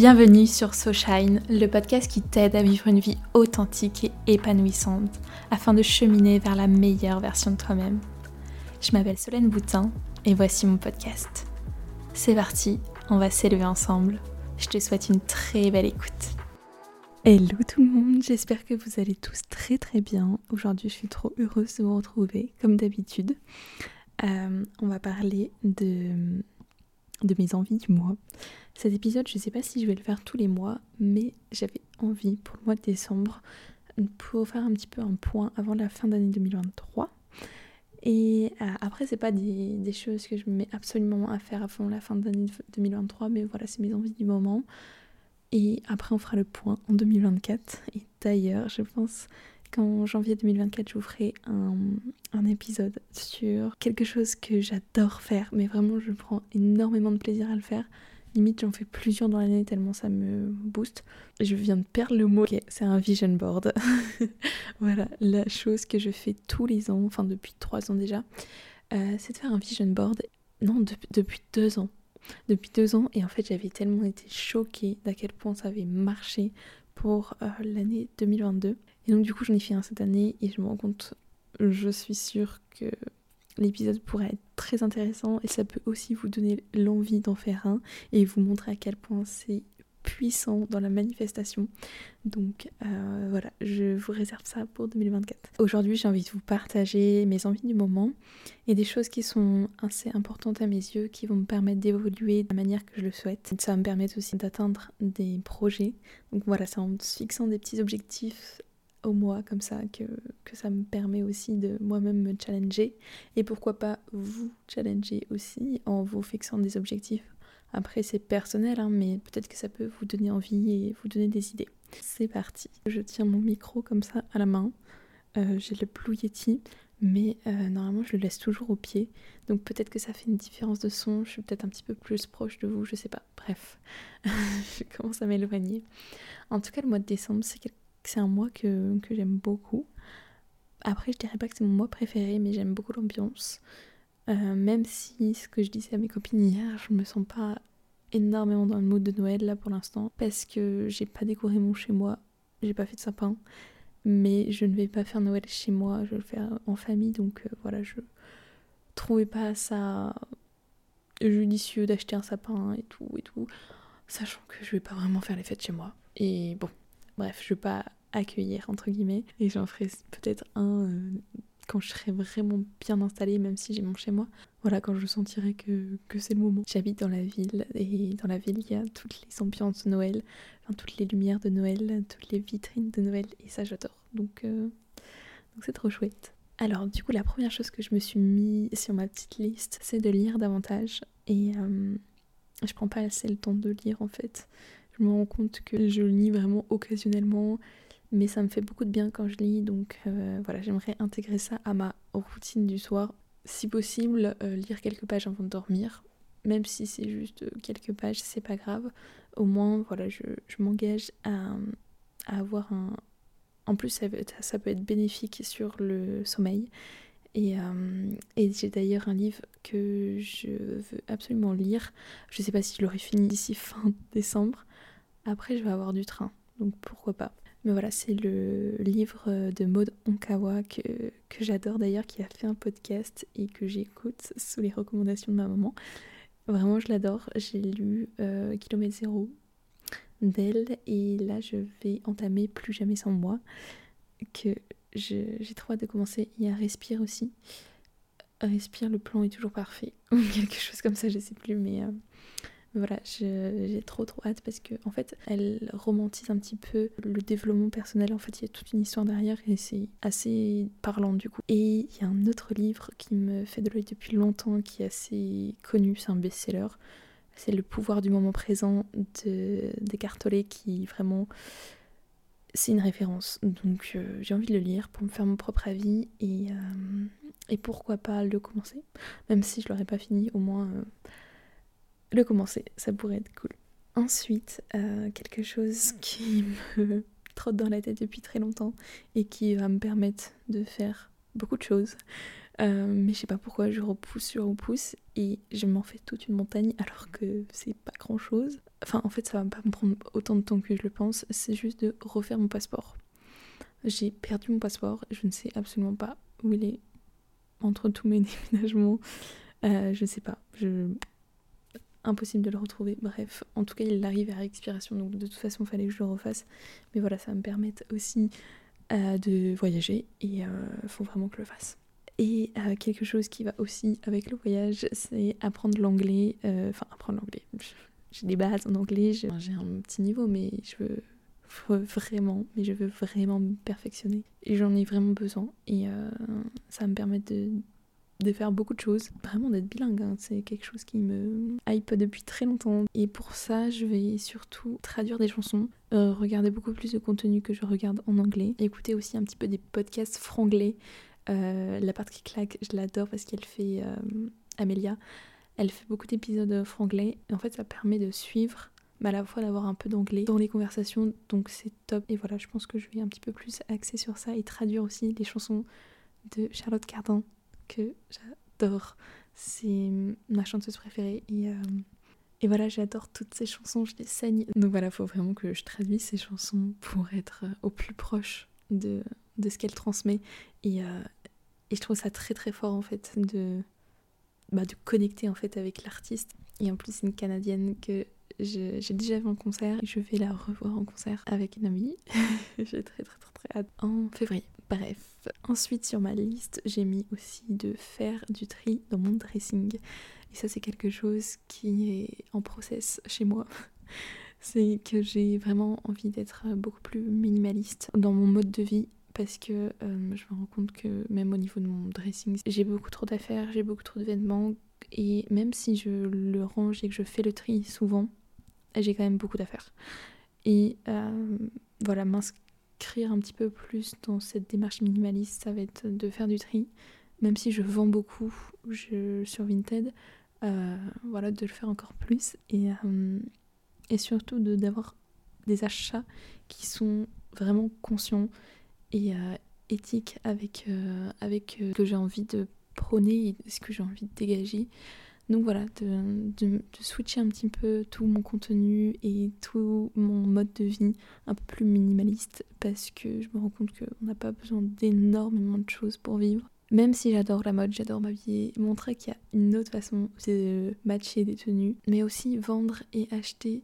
Bienvenue sur So Shine, le podcast qui t'aide à vivre une vie authentique et épanouissante afin de cheminer vers la meilleure version de toi-même. Je m'appelle Solène Boutin et voici mon podcast. C'est parti, on va s'élever ensemble. Je te souhaite une très belle écoute. Hello tout le monde, j'espère que vous allez tous très très bien. Aujourd'hui je suis trop heureuse de vous retrouver comme d'habitude. Euh, on va parler de, de mes envies du mois. Cet épisode, je ne sais pas si je vais le faire tous les mois, mais j'avais envie pour le mois de décembre pour faire un petit peu un point avant la fin d'année 2023. Et euh, après, c'est pas des, des, choses que je me mets absolument à faire avant la fin d'année 2023, mais voilà, c'est mes envies du moment. Et après, on fera le point en 2024. Et d'ailleurs, je pense qu'en janvier 2024, je vous ferai un, épisode sur quelque chose que j'adore faire, mais vraiment, je prends énormément de plaisir à le faire. Limite, j'en fais plusieurs dans l'année tellement ça me booste. Je viens de perdre le mot. c'est un vision board. voilà, la chose que je fais tous les ans, enfin depuis trois ans déjà, euh, c'est de faire un vision board. Non, depuis deux ans. Depuis deux ans, et en fait, j'avais tellement été choquée d'à quel point ça avait marché pour euh, l'année 2022. Et donc, du coup, j'en ai fait un cette année et je me rends compte, je suis sûre que l'épisode pourrait être très intéressant et ça peut aussi vous donner l'envie d'en faire un et vous montrer à quel point c'est puissant dans la manifestation. Donc euh, voilà, je vous réserve ça pour 2024. Aujourd'hui, j'ai envie de vous partager mes envies du moment et des choses qui sont assez importantes à mes yeux, qui vont me permettre d'évoluer de la manière que je le souhaite. Ça va me permettre aussi d'atteindre des projets. Donc voilà, c'est en fixant des petits objectifs au mois comme ça que, que ça me permet aussi de moi-même me challenger et pourquoi pas vous challenger aussi en vous fixant des objectifs. Après c'est personnel hein, mais peut-être que ça peut vous donner envie et vous donner des idées. C'est parti. Je tiens mon micro comme ça à la main. Euh, j'ai le Blue Yeti mais euh, normalement je le laisse toujours au pied donc peut-être que ça fait une différence de son. Je suis peut-être un petit peu plus proche de vous, je sais pas. Bref, je commence à m'éloigner. En tout cas le mois de décembre c'est un mois que, j'aime beaucoup. Après, je dirais pas que c'est mon mois préféré, mais j'aime beaucoup l'ambiance. Euh, même si ce que je disais à mes copines hier, je me sens pas énormément dans le mood de Noël là pour l'instant, parce que j'ai pas décoré mon chez moi, j'ai pas fait de sapin, mais je ne vais pas faire Noël chez moi, je vais le faire en famille, donc euh, voilà, je trouvais pas ça judicieux d'acheter un sapin et tout et tout, sachant que je vais pas vraiment faire les fêtes chez moi. Et bon, Bref, je vais pas accueillir entre guillemets et j'en ferai peut-être un euh, quand je serai vraiment bien installée même si j'ai mon chez moi. Voilà quand je sentirai que, que c'est le moment. J'habite dans la ville et dans la ville il y a toutes les ambiances de Noël enfin, toutes les lumières de Noël toutes les vitrines de Noël et ça j'adore. Donc euh, donc c'est trop chouette. Alors du coup la première chose que je me suis mis sur ma petite liste c'est de lire davantage. Et euh, je prends pas assez le temps de lire en fait. Je me rends compte que je lis vraiment occasionnellement, mais ça me fait beaucoup de bien quand je lis, donc euh, voilà, j'aimerais intégrer ça à ma routine du soir. Si possible, euh, lire quelques pages avant de dormir, même si c'est juste quelques pages, c'est pas grave. Au moins, voilà, je, m'engage à, avoir un. En plus, ça, peut être bénéfique sur le sommeil. Et, euh, et j'ai d'ailleurs un livre que je veux absolument lire. Je sais pas si je l'aurai fini d'ici fin décembre, après, je vais avoir du train, donc pourquoi pas. Mais voilà, c'est le livre de Maud Onkawa que, j'adore d'ailleurs, qui a fait un podcast et que j'écoute sous les recommandations de ma maman. Vraiment, je l'adore. J'ai lu euh, Kilomètre Zéro d'elle et là, je vais entamer Plus jamais sans moi, que j'ai trop hâte de commencer. Il y a Respire aussi. Respire, le plan est toujours parfait. Quelque chose comme ça, je sais plus, mais... Euh, voilà, j'ai trop trop hâte parce que en fait, elle romantise un petit peu le développement personnel. En fait, il y a toute une histoire derrière et c'est assez parlant du coup. Et il y a un autre livre qui me fait de l'œil depuis longtemps, qui est assez connu, c'est un best-seller. C'est Le pouvoir du moment présent de Tolle qui vraiment c'est une référence. Donc euh, j'ai envie de le lire pour me faire mon propre avis et, euh, et pourquoi pas le commencer. Même si je l'aurais pas fini, au moins euh, le commencer, ça pourrait être cool. Ensuite, euh, quelque chose qui me trotte dans la tête depuis très longtemps et qui va me permettre de faire beaucoup de choses. Euh, mais je sais pas pourquoi je repousse, je repousse et je m'en fais toute une montagne alors que c'est pas grand chose. Enfin, en fait, ça va pas me prendre autant de temps que je le pense. C'est juste de refaire mon passeport. J'ai perdu mon passeport. Je ne sais absolument pas où il est entre tous mes déménagements. Euh, je sais pas. Je... Impossible de le retrouver. Bref, en tout cas, il arrive à expiration. Donc, de toute façon, il fallait que je le refasse. Mais voilà, ça va me permettre aussi euh, de voyager. Et euh, faut vraiment que je le fasse. Et quelque chose qui va aussi avec le voyage, c'est apprendre l'anglais. Enfin, apprendre l'anglais. J'ai des bases en anglais. J'ai un petit niveau, mais je veux vraiment, mais je veux vraiment me perfectionner. Et j'en ai vraiment besoin. Et euh, ça va me permettre de, de, faire beaucoup de choses. Vraiment d'être bilingue, hein. c'est quelque chose qui me hype depuis très longtemps. Et pour ça, je vais surtout traduire des chansons, euh, regarder beaucoup plus de contenu que je regarde en anglais, écouter aussi un petit peu des podcasts franglais. Euh, la part qui claque, je l'adore parce qu'elle fait Amélia. Elle fait beaucoup d'épisodes franglais. Et en fait, ça permet de suivre mais à la fois d'avoir un peu d'anglais dans les conversations, donc c'est top. Et voilà, je pense que je vais un petit peu plus axer sur ça et traduire aussi les chansons de Charlotte Cardin, que j'adore. C'est ma chanteuse préférée et, euh, et voilà, j'adore toutes ces chansons, je les saigne. Donc voilà, il faut vraiment que je traduise ces chansons pour être au plus proche de, de ce qu'elle transmet. Et, euh, et je trouve ça très très fort en fait de, bah, de connecter en fait avec l'artiste. Et en plus, c'est une Canadienne que j'ai déjà vu en concert et je vais la revoir en concert avec une amie. j'ai très très très très hâte en février. Bref, ensuite sur ma liste, j'ai mis aussi de faire du tri dans mon dressing. Et ça, c'est quelque chose qui est en process chez moi. c'est que j'ai vraiment envie d'être beaucoup plus minimaliste dans mon mode de vie parce que euh, je me rends compte que même au niveau de mon dressing, j'ai beaucoup trop d'affaires, j'ai beaucoup trop de vêtements et même si je le range et que je fais le tri souvent, j'ai quand même beaucoup d'affaires. Et euh, voilà, un petit peu plus dans cette démarche minimaliste, ça va être de faire du tri. Même si je vends beaucoup sur Vinted, euh, voilà, de le faire encore plus. Et, euh, et surtout d'avoir des achats qui sont vraiment conscients et éthiques avec, avec ce que j'ai envie de prôner et ce que j'ai envie de dégager. Donc voilà, de, switcher un petit peu tout mon contenu et tout mon mode de vie un peu plus minimaliste parce que je me rends compte qu'on n'a pas besoin d'énormément de choses pour vivre. Même si j'adore la mode, j'adore m'habiller, montrer qu'il y a une autre façon de matcher des tenues, mais aussi vendre et acheter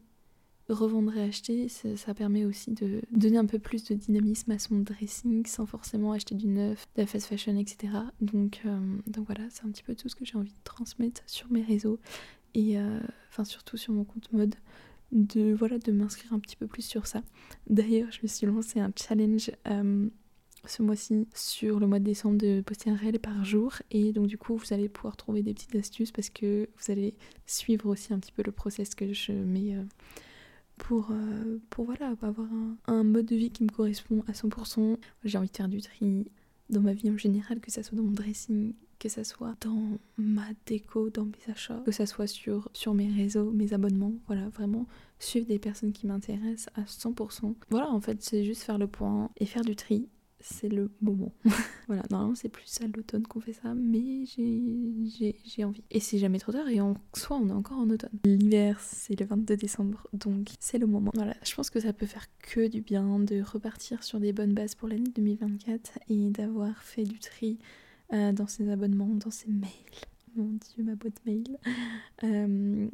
revendre et acheter, ça, permet aussi de donner un peu plus de dynamisme à son dressing sans forcément acheter du neuf, de la fast fashion, etc. Donc, euh, donc voilà, c'est un petit peu tout ce que j'ai envie de transmettre sur mes réseaux et euh, enfin surtout sur mon compte mode de voilà de m'inscrire un petit peu plus sur ça. D'ailleurs, je me suis lancé un challenge euh, ce mois-ci sur le mois de décembre de poster un réel par jour et donc du coup vous allez pouvoir trouver des petites astuces parce que vous allez suivre aussi un petit peu le process que je mets pour, euh, pour voilà, avoir un, mode de vie qui me correspond à 100%. J'ai envie de faire du tri dans ma vie en général, que ça soit dans mon dressing, que ça soit dans ma déco, dans mes achats, que ça soit sur, sur mes réseaux, mes abonnements. Voilà, vraiment suivre des personnes qui m'intéressent à 100%. Voilà, en fait, c'est juste faire le point et faire du tri c'est le moment. voilà, normalement c'est plus à l'automne qu'on fait ça, mais j'ai envie. Et c'est jamais trop tard et en soi on est encore en automne. L'hiver c'est le 22 décembre, donc c'est le moment. Voilà, je pense que ça peut faire que du bien de repartir sur des bonnes bases pour l'année 2024 et d'avoir fait du tri euh, dans ses abonnements, dans ses mails. Mon dieu, ma boîte mail. Euh,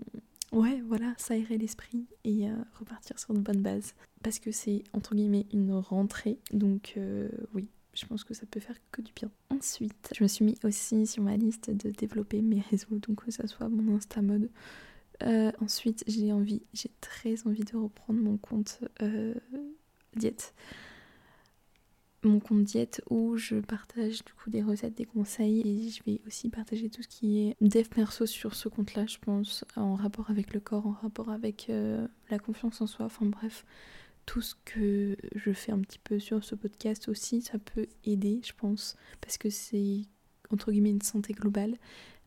ouais, voilà, s'aérer l'esprit et euh, repartir sur de bonnes bases. Parce que c'est entre guillemets une rentrée, donc euh, oui, je pense que ça peut faire que du bien. Ensuite, je me suis mis aussi sur ma liste de développer mes réseaux, donc que ça soit mon Insta mode. Euh, ensuite, j'ai envie, j'ai très envie de reprendre mon compte diète mon compte diète où je partage du coup des recettes, des conseils. Et je vais aussi partager tout ce qui est dev perso sur ce compte-là, je pense, en rapport avec le corps, en rapport avec euh, la confiance en soi, enfin bref, tout ce que je fais un petit peu sur ce podcast aussi, ça peut aider, je pense, parce que c'est entre guillemets une santé globale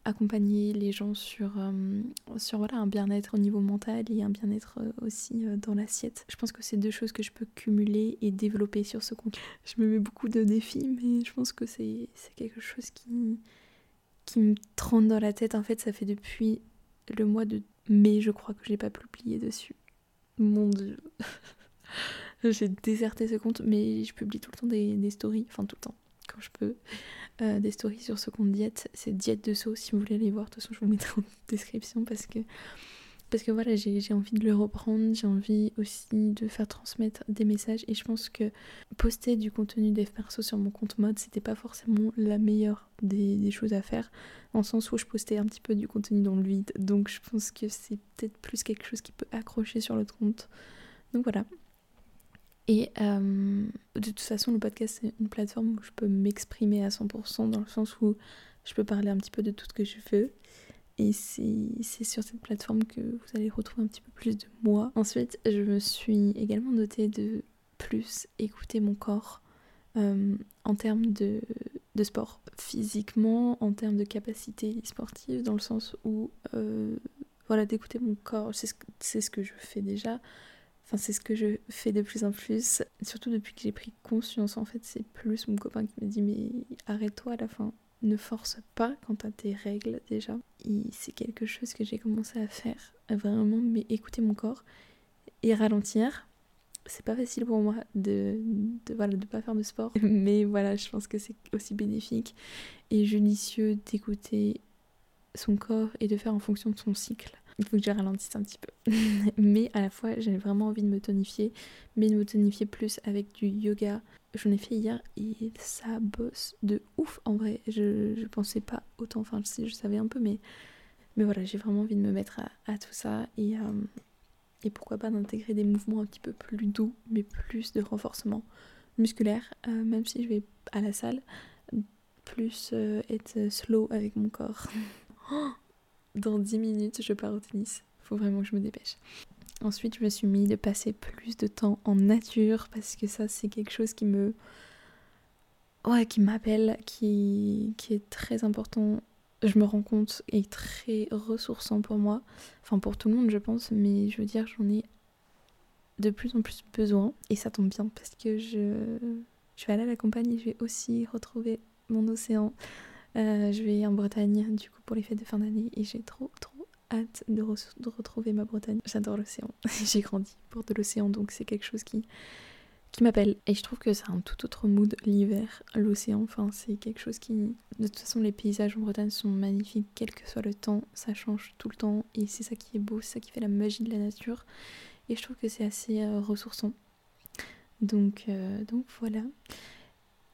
accompagner les gens sur, euh, sur voilà, un bien-être au niveau mental et un bien-être euh, aussi euh, dans l'assiette. Je pense que c'est deux choses que je peux cumuler et développer sur ce compte. Je me mets beaucoup de défis, mais je pense que c'est quelque chose qui, qui me trône dans la tête. En fait, ça fait depuis le mois de mai, je crois, que j'ai pas publié dessus. Mon dieu. J'ai déserté ce compte, mais je publie tout le temps des, stories, enfin tout le temps, quand je peux, euh, des stories sur ce compte diète. C'est diète de sauce, si vous voulez aller voir. De toute façon, je vous mettrai en description parce que parce que voilà, j'ai envie de le reprendre, j'ai envie aussi de faire transmettre des messages et je pense que poster du contenu des perso sur mon compte mode, c'était pas forcément la meilleure des, choses à faire, le sens où je postais un petit peu du contenu dans le vide. Donc je pense que c'est peut-être plus quelque chose qui peut accrocher sur l'autre compte. Donc voilà. Et euh, de toute façon, le podcast, c'est une plateforme où je peux m'exprimer à 100% dans le sens où je peux parler un petit peu de tout ce que je veux. Et c'est sur cette plateforme que vous allez retrouver un petit peu plus de moi. Ensuite, je me suis également notée de plus écouter mon corps euh, en termes de, de, sport. Physiquement, en termes de capacité sportive, dans le sens où, euh, voilà, d'écouter mon corps, c'est ce, ce que je fais déjà. Enfin, c'est ce que je fais de plus en plus. Surtout depuis que j'ai pris conscience, en fait, c'est plus mon copain qui me dit Mais arrête-toi à la fin ne force pas quant à tes règles déjà. C'est quelque chose que j'ai commencé à faire, vraiment, mais écouter mon corps et ralentir. C'est pas facile pour moi de, de, voilà, de pas faire de sport, mais voilà, je pense que c'est aussi bénéfique et judicieux d'écouter son corps et de faire en fonction de son cycle. Il faut que je ralentisse un petit peu. mais à la fois, j'ai vraiment envie de me tonifier, mais de me tonifier plus avec du yoga, J'en ai fait hier et ça bosse de ouf en vrai. Je, je pensais pas autant, enfin je, savais un peu, mais, mais voilà, j'ai vraiment envie de me mettre à, tout ça et, euh, et pourquoi pas d'intégrer des mouvements un petit peu plus doux, mais plus de renforcement musculaire, euh, même si je vais à la salle, plus euh, être slow avec mon corps. Dans 10 minutes, je pars au tennis. Faut vraiment que je me dépêche. Ensuite, je me suis mis de passer plus de temps en nature parce que ça, c'est quelque chose qui me. Ouais, qui m'appelle, qui, qui est très important. Je me rends compte est très ressourçant pour moi. Enfin, pour tout le monde, je pense, mais je veux dire, j'en ai de plus en plus besoin. Et ça tombe bien parce que je, je vais aller à la campagne et je vais aussi retrouver mon océan. Euh, je vais en Bretagne, du coup, pour les fêtes de fin d'année et j'ai trop, trop hâte de, retrouver ma Bretagne. J'adore l'océan. J'ai grandi pour de l'océan, donc c'est quelque chose qui, qui m'appelle. Et je trouve que c'est un tout autre mood l'hiver, l'océan. Enfin, c'est quelque chose qui. De toute façon, les paysages en Bretagne sont magnifiques, quel que soit le temps. Ça change tout le temps. Et c'est ça qui est beau, c'est ça qui fait la magie de la nature. Et je trouve que c'est assez euh, ressourçant. Donc, euh, donc voilà.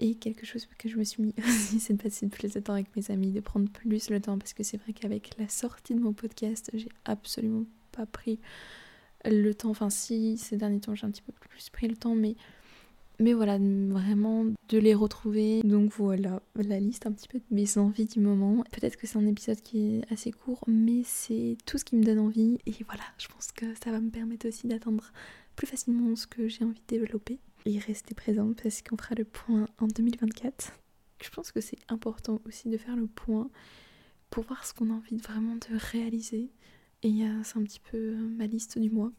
Et quelque chose que je me suis mis aussi, c'est de passer plus de temps avec mes amis, de prendre plus le temps, parce que c'est vrai qu'avec la sortie de mon podcast, j'ai absolument pas pris le temps. Enfin, si, ces derniers temps, j'ai un petit peu plus pris le temps, mais, mais voilà, vraiment de les retrouver. Donc voilà, la liste un petit peu de mes envies du moment. Peut-être que c'est un épisode qui est assez court, mais c'est tout ce qui me donne envie. Et voilà, je pense que ça va me permettre aussi d'atteindre plus facilement ce que j'ai envie de développer et rester présente parce qu'on fera le point en 2024. Je pense que c'est important aussi de faire le point pour voir ce qu'on a envie vraiment de réaliser. Et c'est un petit peu euh, ma liste du mois.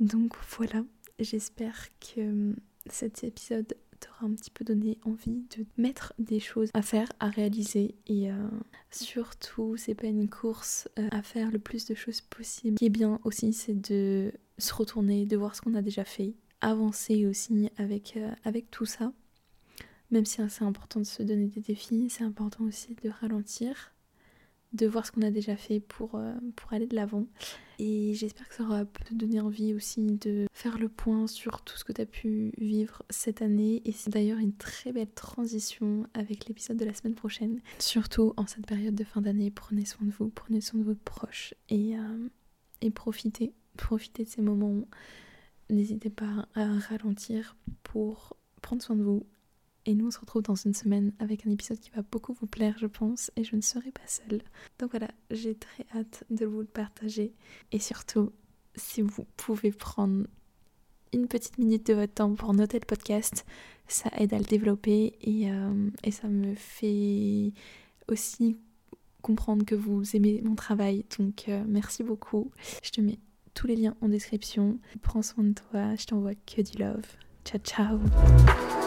Donc voilà, j'espère que euh, cet épisode t'aura un petit peu donné envie de mettre des choses à faire, à réaliser et euh, surtout c'est pas une course à faire le plus de choses possible. Ce qui est bien aussi c'est de se retourner, de voir ce qu'on a déjà fait avancer aussi avec, euh, avec tout ça. Même si c'est important de se donner des défis, c'est important aussi de ralentir, de voir ce qu'on a déjà fait pour, euh, pour aller de l'avant. Et j'espère que ça aura pu te donner envie aussi de faire le point sur tout ce que tu as pu vivre cette année. Et c'est d'ailleurs une très belle transition avec l'épisode de la semaine prochaine. Surtout en cette période de fin d'année, prenez soin de vous, prenez soin de vos proches et, euh, et profitez, profitez de ces moments N'hésitez pas à ralentir pour prendre soin de vous. Et nous, on se retrouve dans une semaine avec un épisode qui va beaucoup vous plaire, je pense, et je ne serai pas seule. Donc voilà, j'ai très hâte de vous le partager. Et surtout, si vous pouvez prendre une petite minute de votre temps pour noter le podcast, ça aide à le développer et, euh, ça me fait aussi comprendre que vous aimez mon travail. Donc euh, merci beaucoup. Je te mets tous les liens en description. Prends soin de toi, je t'envoie que du love. Ciao ciao